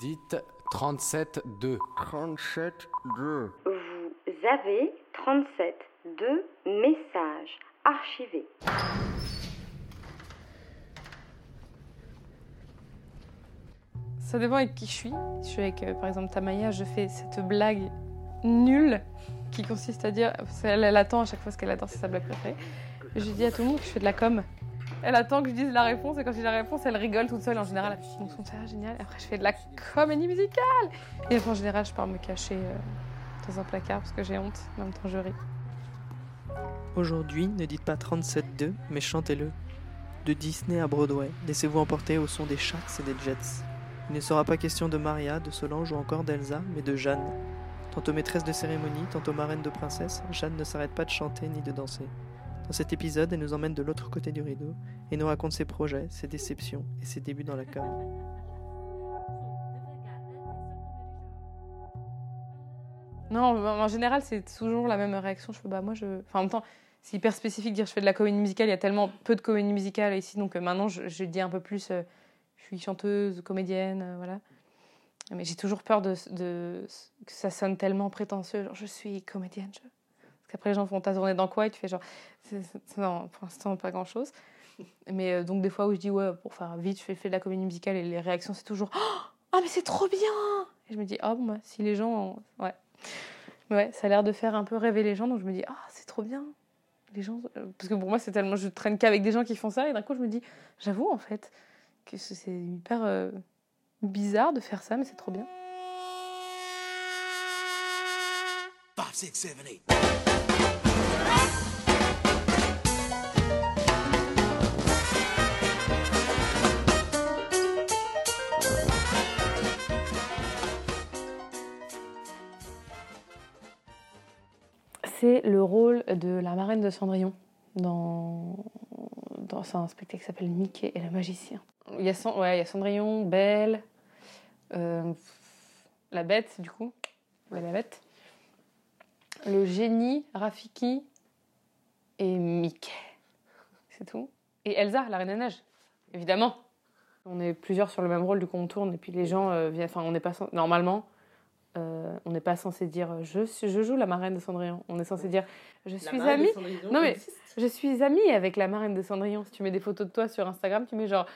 Dites 37-2. 37-2. Vous avez 37 de messages archivés. Ça dépend avec qui je suis. Si je suis avec, euh, par exemple, Tamaya, je fais cette blague nulle qui consiste à dire. Elle attend à chaque fois ce qu'elle attend, c'est sa blague préférée. Je dis à tout le monde que je fais de la com. Elle attend que je dise la réponse et quand je dis la réponse, elle rigole toute seule en général. Donc ça ah, génial. Après, je fais de la comédie musicale. Et après, en général, je pars me cacher euh, dans un placard parce que j'ai honte. En même temps, je ris. Aujourd'hui, ne dites pas 37-2, mais chantez-le. De Disney à Broadway, laissez-vous emporter au son des Sharks et des Jets. Il ne sera pas question de Maria, de Solange ou encore d'Elsa, mais de Jeanne. Tantôt maîtresse de cérémonie, tantôt marraine de princesse, Jeanne ne s'arrête pas de chanter ni de danser. Dans cet épisode, elle nous emmène de l'autre côté du rideau et nous raconte ses projets, ses déceptions et ses débuts dans la com. Non, en général, c'est toujours la même réaction. Bah, moi, en même temps, c'est hyper spécifique de dire je fais de la comédie musicale. Il y a tellement peu de comédie musicale ici, donc euh, maintenant, je, je dis un peu plus. euh, je suis chanteuse, comédienne, euh, voilà. Mais j'ai toujours peur que ça sonne tellement prétentieux. Je suis comédienne. Qu'après, les gens font ta journée dans quoi et tu fais genre. c'est- c'est- non, pour l'instant, pas grand chose. Mais euh, donc, des fois où je dis, ouais, pour faire vite, je fais, fais de la comédie musicale et les réactions, c'est toujours, oh, mais c'est trop bien! Et je me dis, oh, bon, bah, si les gens. ont- Ouais. Ouais, ça a l'air de faire un peu rêver les gens, donc je me dis, ah, c'est trop bien. Les gens, euh, parce que pour moi, c'est tellement, je traîne qu'avec des gens qui font ça, et d'un coup, je me dis, j'avoue en fait que c'est c'est hyper euh, bizarre de faire ça, mais c'est trop bien. Five, six, seven, eight. Le rôle de la marraine de Cendrillon dans, dans un spectacle qui s'appelle Mickey et le magicien. Il y a, Cendrillon, Belle, euh, la bête du coup, ouais, la bête, le génie, Rafiki et Mickey. C'est tout. Et Elsa, la reine des neiges, évidemment. On est plusieurs sur le même rôle, du coup on tourne et puis les gens euh, viennent. Enfin, on n'est pas normalement. Euh, on n'est pas censé dire euh, je, suis- je joue la marraine de Cendrillon. On est censé dire je suis amie. Non, mais- Je suis amie avec la marraine de Cendrillon. Si tu mets des photos de toi sur Instagram, tu mets genre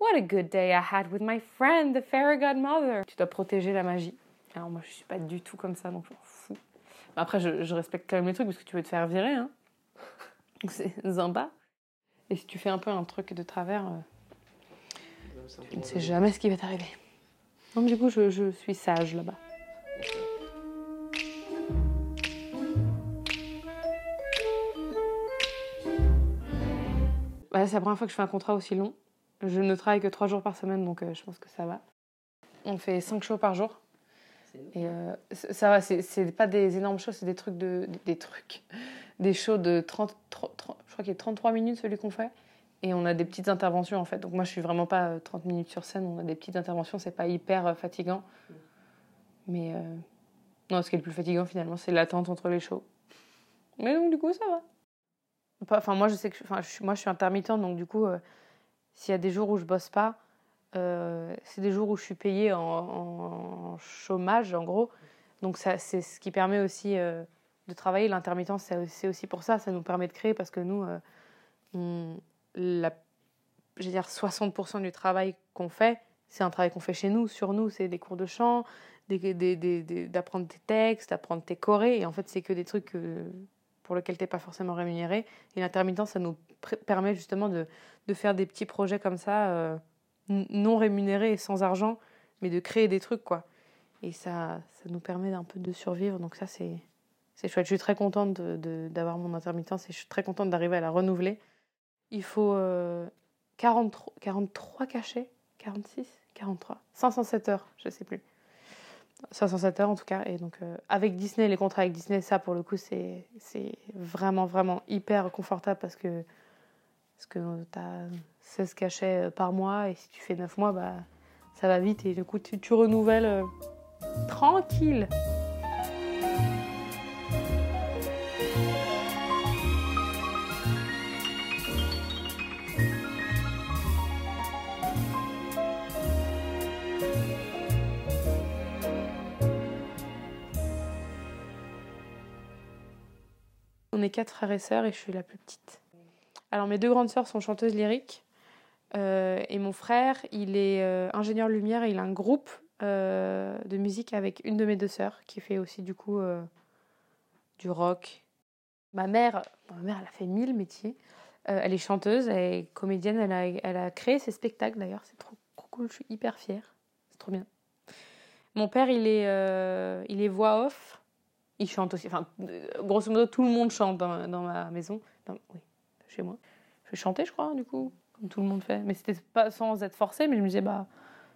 What a good day I had with my friend, the fairy godmother. Tu dois protéger la magie. Alors moi, je suis pas du tout comme ça, donc je m'en fous. Mais Après, je, je respecte quand même les trucs parce que tu veux te faire virer, hein. C'est sympa. Et si tu fais un peu un truc de travers, euh, tu ne sais jamais ce qui va t'arriver. Donc du coup, je, je suis sage là-bas. Ouais, c'est la première fois que je fais un contrat aussi long. Je ne travaille que trois jours par semaine, donc euh, je pense que ça va. On fait cinq shows par jour. Et euh, ça va, c'est- pas des énormes shows, c'est des trucs de. Des, des trucs. Des shows de 30, 30, 30 je crois qu'il y a 33 minutes celui qu'on fait. Et on a des petites interventions en fait. Donc moi je suis vraiment pas euh, 30 minutes sur scène, on a des petites interventions, c'est pas hyper euh, fatigant. Mais euh, non, ce qui est le plus fatigant finalement, c'est l'attente entre les shows. Mais donc du coup ça va. Enfin moi je sais que enfin, moi je suis intermittente, donc du coup euh, s'il y a des jours où je bosse pas, euh, c'est des jours où je suis payée en, chômage en gros. Donc c'est ce qui permet aussi euh, de travailler. L'intermittence c'est aussi pour ça, ça nous permet de créer parce que nous, la, je veux dire 60% du travail qu'on fait, c'est un travail qu'on fait chez nous, sur nous, c'est des cours de chant, des- des- des- des- d'apprendre tes textes, d'apprendre tes chorés, et en fait c'est que des trucs pour lesquels t'es pas forcément rémunéré. Et l'intermittence, ça nous permet justement de, de faire des petits projets comme ça, euh, non rémunérés sans argent, mais de créer des trucs, quoi. Et ça, ça nous permet d'un peu de survivre, donc ça, c'est, chouette. Je suis très contente d'avoir mon intermittence et je suis très contente d'arriver à la renouveler. Il faut euh, 43, 43 cachets, 46, 43, 507 heures, je sais plus. 507 heures en tout cas. Et donc, euh, avec Disney, les contrats avec Disney, ça pour le coup, c'est vraiment, vraiment hyper confortable parce que, parce que tu as 16 cachets euh, par mois et si tu fais 9 mois, bah, ça va vite et du coup, tu, tu renouvelles euh, tranquille. Quatre frères et sœurs et je suis la plus petite. Alors mes deux grandes sœurs sont chanteuses lyriques euh, et mon frère, il est euh, ingénieur lumière et il a un groupe euh, de musique avec une de mes deux sœurs qui fait aussi du coup du rock. Ma mère, ma mère, elle a fait mille métiers. Elle est chanteuse, elle est comédienne, elle a, elle a créé ses spectacles d'ailleurs, c'est trop, trop cool, je suis hyper fière, c'est trop bien. Mon père, il est, il est voix off, il chante aussi, enfin, euh, grosso modo, tout le monde chante dans, ma maison, oui, chez moi. Je chanter, je crois, du coup, comme tout le monde fait, mais c'était pas sans être forcé, mais je me disais, bah,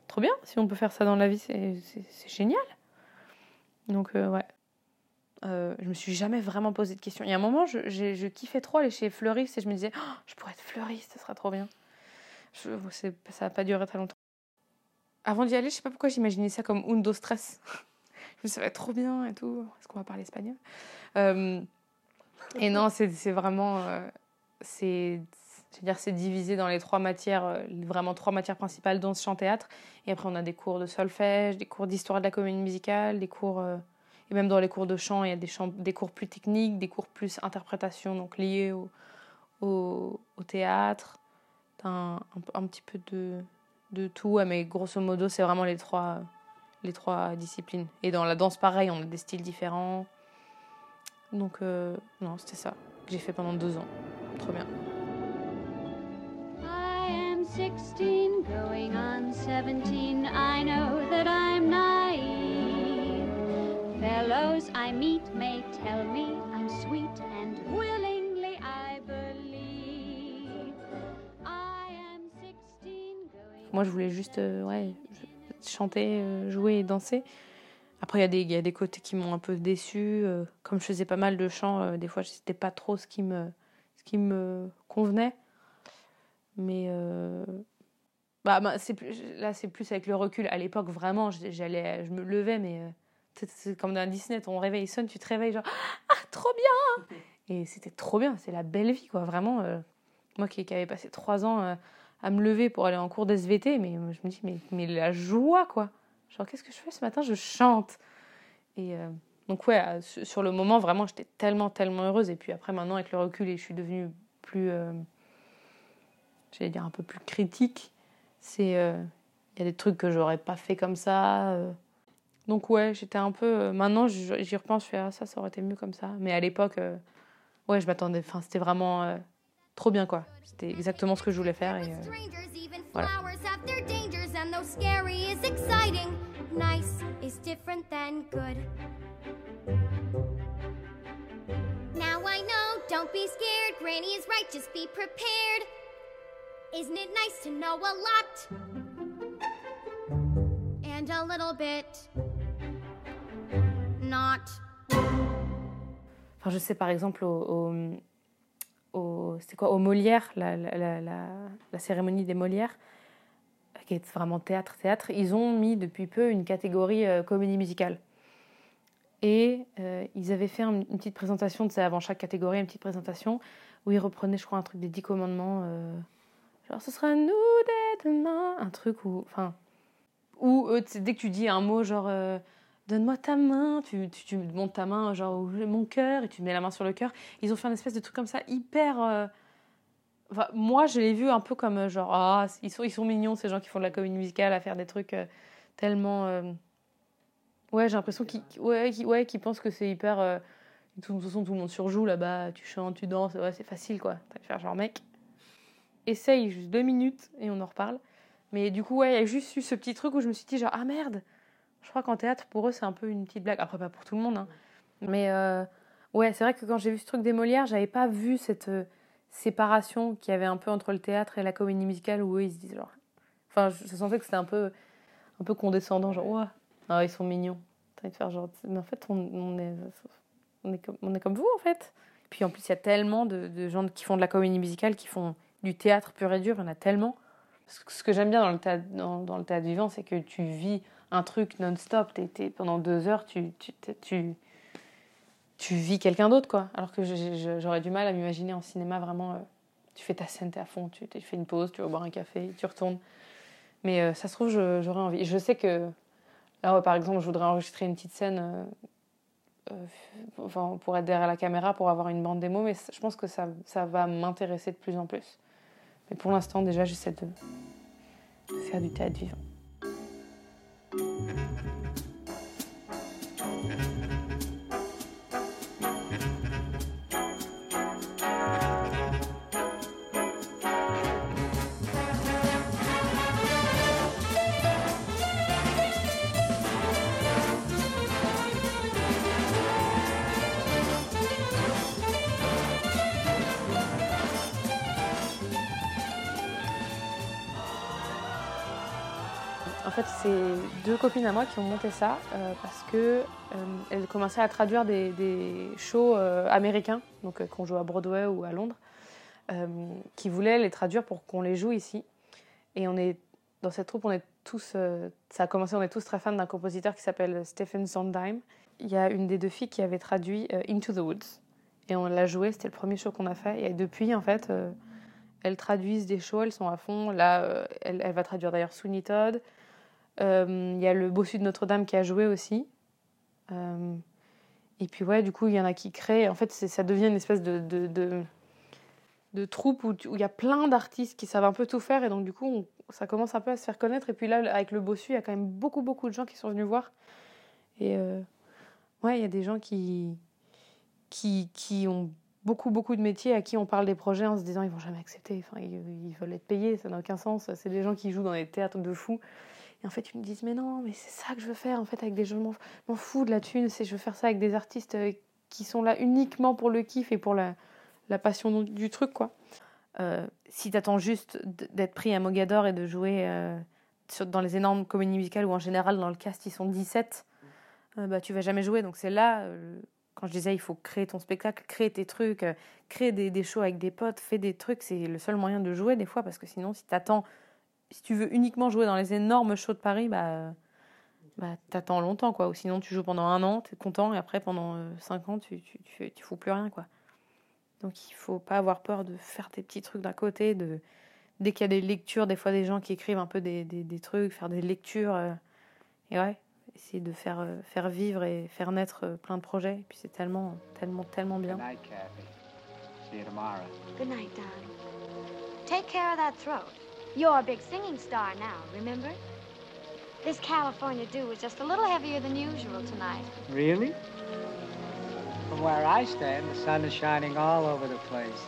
trop bien, si on peut faire ça dans la vie, c'est génial. Donc, euh, ouais. Euh, je me suis jamais vraiment posé de questions. Il y a un moment, je, je kiffais trop aller chez fleuriste et je me disais, Oh, je pourrais être fleuriste, ça serait trop bien. Ça n'a pas duré très longtemps. Avant d'y aller, je sais pas pourquoi j'imaginais ça comme undo stress. ça va être trop bien et tout. Est-ce qu'on va parler espagnol Euh, Et non, c'est vraiment. euh, c'est dire, c'est divisé dans les trois matières, euh, vraiment trois matières principales, danse, chant, théâtre. Et après, on a des cours de solfège, des cours d'histoire de la comédie musicale, des cours. euh, et même dans les cours de chant, il y a des, chants- des cours plus techniques, des cours plus interprétation, donc liés au, au, théâtre. Un, un, petit peu de, de tout, mais grosso modo, c'est vraiment les trois, les trois disciplines. Et dans la danse, pareil, on a des styles différents. Donc, euh, non, c'était ça que j'ai fait pendant deux ans. Trop bien. I am 16, going on 17. I know that I'm naive. Fellows I meet may tell me I'm sweet, and willingly I believe. I am 16, going Moi, je voulais juste euh, ouais, je- chanter, euh, jouer et danser. Après, il y, y a des côtés qui m'ont un peu déçue. euh, comme je faisais pas mal de chant, euh, des fois, c'était pas trop ce qui me, ce qui me convenait. Mais bah, bah, c'est plus, là, c'est plus avec le recul. À l'époque, vraiment, j'allais, je me levais, mais c'est- comme dans Disney, ton réveil sonne, tu te réveilles, genre Ah, trop bien Et c'était trop bien, c'est la belle vie, quoi. Vraiment, moi qui, qui avais passé trois ans à me lever pour aller en cours d'SVT, mais je me dis, mais, mais la joie, quoi. Genre, qu'est-ce que je fais ce matin? Je chante. Et euh, donc, ouais, euh, sur le moment, vraiment, j'étais tellement, tellement heureuse. Et puis après, maintenant, avec le recul, et je suis devenue plus, euh, j'allais dire, un peu plus critique. C'est, il y a des trucs que j'aurais pas fait comme ça. Donc, ouais, j'étais un peu. maintenant, j'y repense, je fais, ah, ça, ça aurait été mieux comme ça. Mais à l'époque, ouais, je m'attendais. Enfin, c'était vraiment trop bien, quoi. C'était exactement ce que je voulais faire. Et, euh, voilà. Now I know, don't be scared. Granny is right, just be prepared. Isn't it nice to know a lot? And a little bit not. Enfin, je sais par exemple au, au, au- quoi, au Molière, la, la, la, la- cérémonie des Molières, qui est vraiment théâtre, théâtre, ils ont mis depuis peu une catégorie euh, comédie musicale. Et euh, ils avaient fait un- une petite présentation, tu sais, avant chaque catégorie, une petite présentation où ils reprenaient, je crois, un truc des Dix Commandements. euh, genre, ce sera nous dès demain. Un truc où. Enfin. Où, eux, dès que tu dis un mot, genre. Donne-moi ta main, tu, tu, tu montes ta main, genre, mon cœur, et tu mets la main sur le cœur. Ils ont fait un espèce de truc comme ça, hyper. euh, Enfin, moi, je l'ai vu un peu comme euh, genre, ah, ils sont, ils sont mignons, ces gens qui font de la comédie musicale, à faire des trucs euh, tellement. euh, Ouais, j'ai l'impression qu'ils ouais, ouais, qu'ils pensent que c'est hyper. De toute façon, tout le monde surjoue là-bas, tu chantes, tu danses, ouais, c'est facile quoi. T'as faire genre, mec, essaye juste deux minutes et on en reparle. Mais du coup, ouais, il y a juste eu ce petit truc où je me suis dit, genre, ah merde, je crois qu'en théâtre, pour eux, c'est un peu une petite blague. Après, pas pour tout le monde, hein. Mais euh, ouais, c'est vrai que quand j'ai vu ce truc des Molières, j'avais pas vu cette euh, séparation qu'il y avait un peu entre le théâtre et la comédie musicale où eux, ils se disent genre. Enfin, je, sentais que c'était un peu, un peu condescendant, genre, ouais, ah, ils sont mignons. T'as envie de faire genre, mais en fait, on, est, on, est comme, on est comme vous, en fait. Puis en plus, il y a tellement de, gens qui font de la comédie musicale, qui font du théâtre pur et dur, il y en a tellement. Ce que j'aime bien dans le dans le théâtre vivant, c'est que tu vis un truc non-stop. Pendant deux heures, tu, tu, tu, tu vis quelqu'un d'autre, quoi. Alors que j'aurais du mal à m'imaginer en cinéma vraiment. euh, tu fais ta scène, t'es à fond, tu, fais une pause, tu vas boire un café, tu retournes. Mais euh, ça se trouve, j'aurais envie. Je sais que là, par exemple, je voudrais enregistrer une petite scène euh, pour être derrière la caméra, pour avoir une bande démo, mais je pense que ça, ça va m'intéresser de plus en plus. Mais pour l'instant, déjà, j'essaie de faire du théâtre vivant. Mm-hmm. Fait, c'est deux copines à moi qui ont monté ça euh, parce que euh, elles commençaient à traduire des, shows euh, américains, donc qu'on joue à Broadway ou à Londres, qui voulaient les traduire pour qu'on les joue ici. Et on est dans cette troupe, on est tous, ça a commencé, on est tous très fans d'un compositeur qui s'appelle Stephen Sondheim. Il y a une des deux filles qui avait traduit Into the Woods et on l'a joué. C'était le premier show qu'on a fait. Et depuis, en fait, elles traduisent des shows, elles sont à fond. Là, elle, elle va traduire d'ailleurs Sweeney Todd. Euh, Il y a le Bossu de Notre-Dame qui a joué aussi. Euh, et puis ouais, du coup, il y en a qui créent. En fait, ça devient une espèce de, de, de, où il y a plein d'artistes qui savent un peu tout faire. Et donc, du coup, ça commence un peu à se faire connaître. Et puis là, avec le Bossu, il y a quand même beaucoup, beaucoup de gens qui sont venus voir. Et euh, ouais, il y a des gens qui, qui, qui ont beaucoup, beaucoup de métiers à qui on parle des projets en se disant ils vont jamais accepter. Enfin, ils, ils veulent être payés, ça n'a aucun sens. C'est des gens qui jouent dans des théâtres de fous. Et en fait, ils me disent, mais non, mais c'est ça que je veux faire, en fait, avec des gens, je m'en- fous de la thune, c'est je veux faire ça avec des artistes euh, qui sont là uniquement pour le kiff et pour la, la passion du- truc, quoi. Euh, si t'attends juste d'être pris à Mogador et de jouer euh, dans les énormes comédies musicales où en général dans le cast ils sont 17, euh, bah tu vas jamais jouer. Donc c'est là, euh, quand je disais il faut créer ton spectacle, créer tes trucs, créer des, des shows avec des potes, fais des trucs, c'est le seul moyen de jouer des fois parce que sinon si t'attends si tu veux uniquement jouer dans les énormes shows de Paris, bah, bah t'attends longtemps, quoi. Ou sinon, tu joues pendant un an, t'es content, et après, pendant euh, cinq ans, tu, tu, tu, fais- tu fous plus rien, quoi. Donc, il faut pas avoir peur de faire tes petits trucs d'un côté, de... Dès qu'il y a des lectures, des fois, des gens qui écrivent un peu des, des, des trucs, faire des lectures, euh, et ouais, essayer de faire, euh, faire vivre et faire naître euh, plein de projets. Et puis, c'est tellement, tellement, tellement bien. night, Kathy. See you tomorrow. Good night, darling. Take care of that throat. You're a big singing star now, remember? This California dew is just a little heavier than usual tonight. Really? From where I stand, the sun is shining all over the place.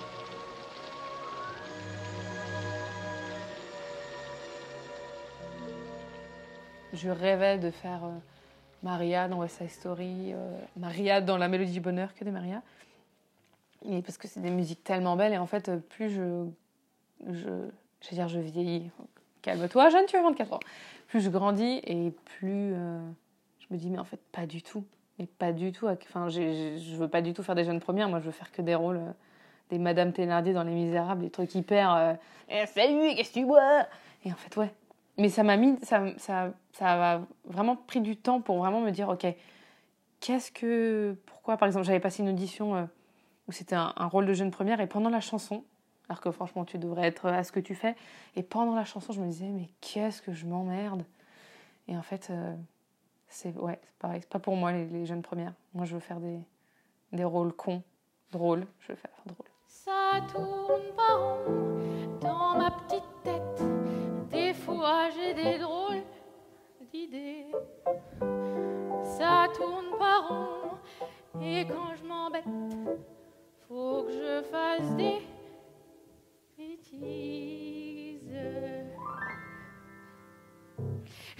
Je rêvais de faire euh, Maria dans West Side Story, euh, Maria dans La Mélodie du Bonheur, que des Maria. Et parce que c'est des musiques tellement belles. Et en fait, euh, plus je. je je veux dire, je vieillis. Calme-toi, jeune, tu as 24 ans. Plus je grandis et plus euh, je me dis, mais en fait, pas du tout. Mais pas du tout. Enfin, je veux pas du tout faire des jeunes premières. Moi, je veux faire que des rôles. euh, des Madame Thénardier dans Les Misérables, des trucs hyper. euh, Eh, salut, qu'est-ce que tu bois? Et en fait, ouais. Mais ça m'a mis. Ça, ça, ça a vraiment pris du temps pour vraiment me dire, ok, qu'est-ce que. Pourquoi, par exemple, j'avais passé une audition où c'était un rôle de jeune première et pendant la chanson, alors que franchement, tu devrais être à ce que tu fais, et pendant la chanson, je me disais, mais qu'est-ce que je m'emmerde Et en fait, euh, c'est ouais, pareil, c'est pas pour moi les, les jeunes premières. Moi, je veux faire des, des rôles cons, drôles, je veux faire drôle. Ça tourne pas rond dans ma petite tête. Des fois j'ai des drôles d'idées. Ça tourne pas rond et quand je m'embête, faut que je fasse des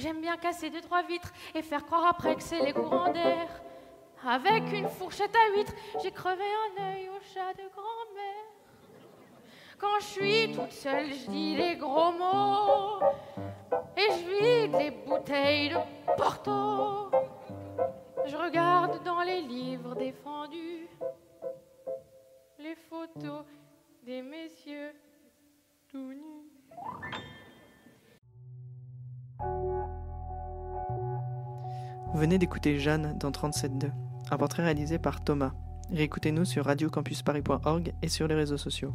J'aime bien casser deux trois vitres et faire croire après que c'est les courants d'air. Avec une fourchette à huîtres, j'ai crevé un œil au chat de grand-mère. Quand je suis toute seule, je dis les gros mots et je vide les bouteilles de Porto. Je regarde dans les livres défendus les photos des messieurs tout nus. Venez d'écouter Jeanne dans 37.2, un portrait réalisé par Thomas. Réécoutez-nous sur radiocampusparis.org et sur les réseaux sociaux.